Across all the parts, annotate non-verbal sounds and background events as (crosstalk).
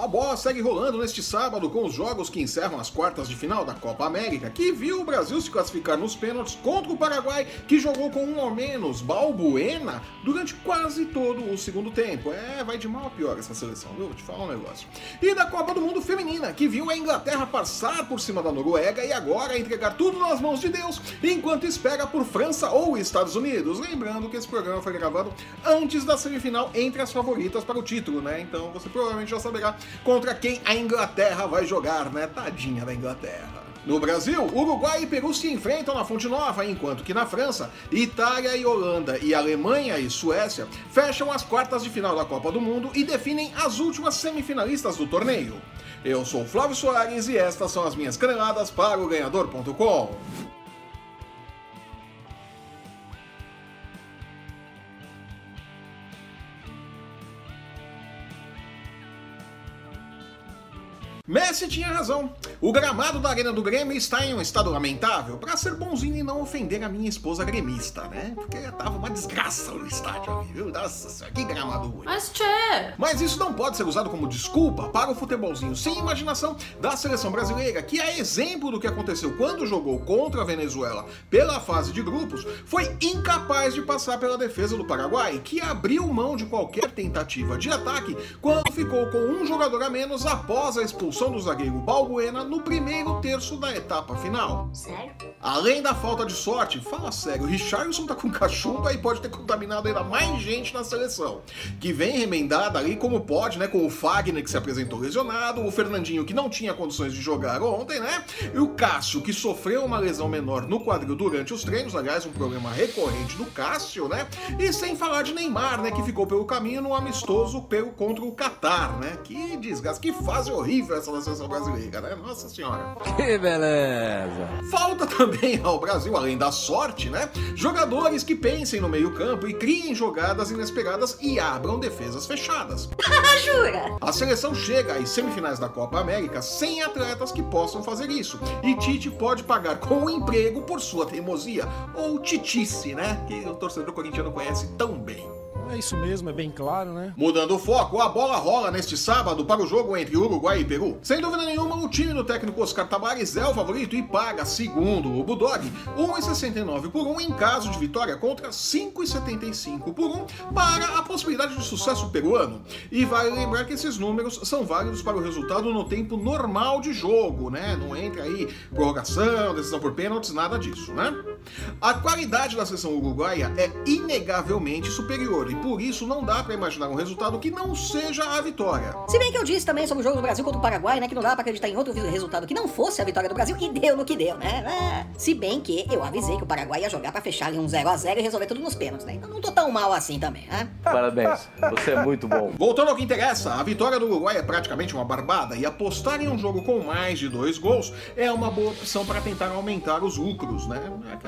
A bola segue rolando neste sábado com os jogos que encerram as quartas de final da Copa América, que viu o Brasil se classificar nos pênaltis contra o Paraguai, que jogou com um ao menos, Balbuena, durante quase todo o segundo tempo. É, vai de mal a pior essa seleção, viu? Vou te falar um negócio. E da Copa do Mundo Feminina, que viu a Inglaterra passar por cima da Noruega e agora entregar tudo nas mãos de Deus, enquanto espera por França ou Estados Unidos. Lembrando que esse programa foi gravado antes da semifinal entre as favoritas para o título, né? Então você provavelmente já saberá contra quem a Inglaterra vai jogar, né? Tadinha da Inglaterra. No Brasil, Uruguai e Peru se enfrentam na Fonte Nova, enquanto que na França, Itália e Holanda e Alemanha e Suécia fecham as quartas de final da Copa do Mundo e definem as últimas semifinalistas do torneio. Eu sou Flávio Soares e estas são as minhas caneladas para o ganhador.com. Messi tinha razão. O gramado da Arena do Grêmio está em um estado lamentável, para ser bonzinho e não ofender a minha esposa gremista, né? Porque tava uma desgraça no estádio ali, viu? Nossa que gramado ruim. Mas tchê! Mas isso não pode ser usado como desculpa para o futebolzinho sem imaginação da seleção brasileira, que é exemplo do que aconteceu quando jogou contra a Venezuela pela fase de grupos, foi incapaz de passar pela defesa do Paraguai, que abriu mão de qualquer tentativa de ataque quando ficou com um jogador a menos após a expulsão expulsão do zagueiro Balbuena no primeiro terço da etapa final. Sério? Além da falta de sorte, fala sério, o Richardson tá com cachumba e pode ter contaminado ainda mais gente na seleção. Que vem remendada ali como pode, né? Com o Fagner que se apresentou lesionado, o Fernandinho que não tinha condições de jogar ontem, né? E o Cássio que sofreu uma lesão menor no quadril durante os treinos, aliás, um problema recorrente do Cássio, né? E sem falar de Neymar, né? Que ficou pelo caminho no amistoso pelo contra o Qatar, né? Que desgaste, que fase horrível essa da seleção brasileira, né? Nossa senhora. Que beleza! Falta também ao Brasil, além da sorte, né? Jogadores que pensem no meio-campo e criem jogadas inesperadas e abram defesas fechadas. (laughs) Jura? A seleção chega às semifinais da Copa América sem atletas que possam fazer isso. E Tite pode pagar com o emprego por sua teimosia, ou titice, né? Que o torcedor corintiano conhece tão bem. É isso mesmo, é bem claro, né? Mudando o foco, a bola rola neste sábado para o jogo entre Uruguai e Peru. Sem dúvida nenhuma, o time do técnico Oscar Tabares é o favorito e paga, segundo o Budog, 1,69 por 1 em caso de vitória contra 5,75 por 1 para a possibilidade de sucesso peruano. E vale lembrar que esses números são válidos para o resultado no tempo normal de jogo, né? Não entra aí prorrogação, decisão por pênaltis, nada disso, né? A qualidade da seleção uruguaia é inegavelmente superior e por isso não dá para imaginar um resultado que não seja a vitória. Se bem que eu disse também sobre o jogo do Brasil contra o Paraguai, né? Que não dá pra acreditar em outro resultado que não fosse a vitória do Brasil, e deu no que deu, né? É. Se bem que eu avisei que o Paraguai ia jogar pra fechar ali um 0x0 e resolver tudo nos pênaltis, né? Então não tô tão mal assim também, né? Parabéns, você é muito bom. (laughs) Voltando ao que interessa, a vitória do Uruguai é praticamente uma barbada e apostar em um jogo com mais de dois gols é uma boa opção para tentar aumentar os lucros, né?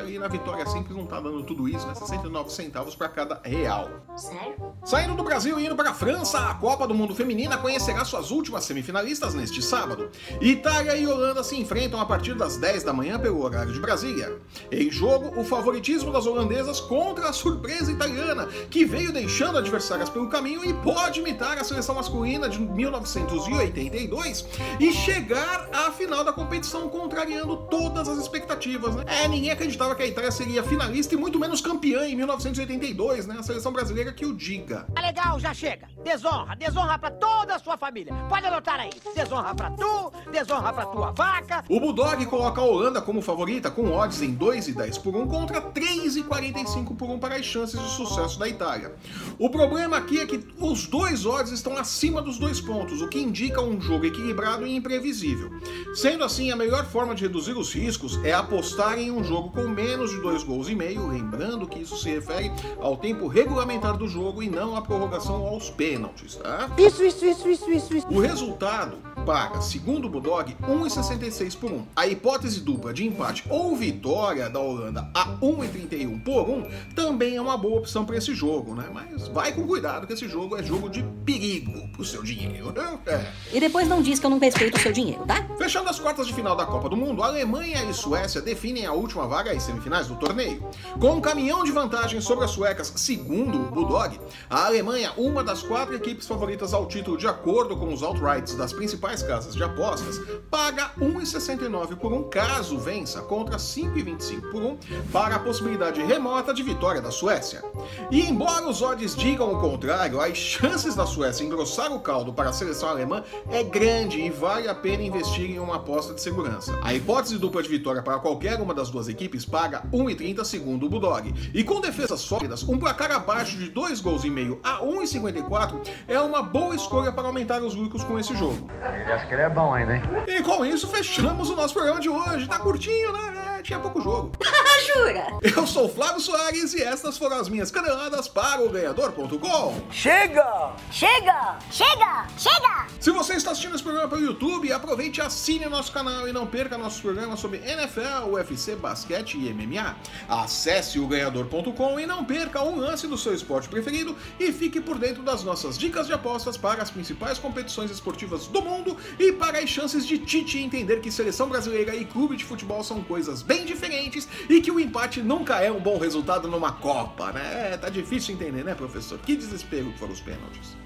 Ali na vitória simples não tá dando tudo isso, né? 69 centavos para cada real. Sério? Saindo do Brasil e indo para a França, a Copa do Mundo Feminina conhecerá suas últimas semifinalistas neste sábado. Itália e Holanda se enfrentam a partir das 10 da manhã pelo horário de Brasília. Em jogo, o favoritismo das holandesas contra a surpresa italiana, que veio deixando adversárias pelo caminho e pode imitar a seleção masculina de 1982 e chegar à final da competição contrariando todas as expectativas, né? É, ninguém acreditava que a Itália seria finalista e muito menos campeã em 1982, né? A seleção brasileira que o diga. Tá legal, já chega. Desonra, desonra pra toda a sua família. Pode anotar aí. Desonra pra tu, desonra pra tua vaca. O Bulldog coloca a Holanda como favorita, com odds em 2,10 por 1 contra 3,45 por 1 para as chances de sucesso da Itália. O problema aqui é que os dois odds estão acima dos dois pontos, o que indica um jogo equilibrado e imprevisível. Sendo assim, a melhor forma de reduzir os riscos é apostar em um jogo com menos de dois gols e meio, lembrando que isso se refere ao tempo regulamentar do jogo e não à prorrogação aos pênaltis, tá? Isso, isso, isso, isso, isso, isso. O resultado paga, segundo o Bulldog, 1,66 por 1. A hipótese dupla de empate ou vitória da Holanda a 1,31 por 1 também é uma boa opção para esse jogo, né? Mas vai com cuidado que esse jogo é jogo de perigo pro seu dinheiro. É. E depois não diz que eu não respeito o seu dinheiro, tá? Fechando as quartas de final da Copa do Mundo, Alemanha e Suécia definem a última vaga às semifinais do torneio. Com um caminhão de vantagem sobre as suecas, segundo o Bulldog, a Alemanha, uma das quatro equipes favoritas ao título de acordo com os outrights das principais casas de apostas, paga 1,69 por um caso vença contra 5,25 por um para a possibilidade remota de vitória da Suécia. E embora os odds digam o contrário, as chances da Suécia engrossar o caldo para a seleção alemã é grande e vale a pena investir em uma aposta de segurança. A hipótese dupla de vitória para qualquer uma das duas equipes paga 1,30 segundo o Bulldog. E com defesas sólidas, um placar abaixo de 2 gols e meio a 1,54 é uma boa escolha para aumentar os lucros com esse jogo. Ele acha que ele é bom ainda, hein? E com isso fechamos o nosso programa de hoje. Tá curtinho, né? É, tinha pouco jogo. (laughs) Jura? Eu sou o Flávio Soares e estas foram as minhas caneladas para o ganhador.com. Chega! Chega! Chega! Chega! Se você está assistindo esse programa pelo YouTube, aproveite e assine nosso canal e não perca nossos programas sobre NFL, UFC, basquete e MMA. Acesse o ganhador.com e não perca um lance do seu esporte preferido e fique por dentro das nossas dicas de apostas para as principais competições esportivas do mundo e para as chances de Tite entender que seleção brasileira e clube de futebol são coisas bem diferentes e que o empate nunca é um bom resultado numa Copa, né? É, tá difícil entender, né, professor? Que desespero que foram os pênaltis.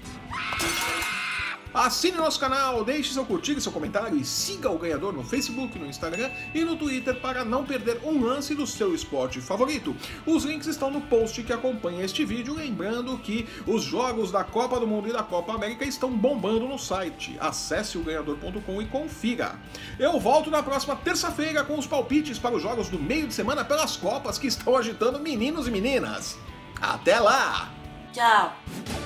Assine nosso canal, deixe seu curtir e seu comentário e siga o ganhador no Facebook, no Instagram e no Twitter para não perder um lance do seu esporte favorito. Os links estão no post que acompanha este vídeo, lembrando que os jogos da Copa do Mundo e da Copa América estão bombando no site. Acesse o ganhador.com e confira. Eu volto na próxima terça-feira com os palpites para os jogos do meio de semana pelas Copas que estão agitando meninos e meninas. Até lá! Tchau!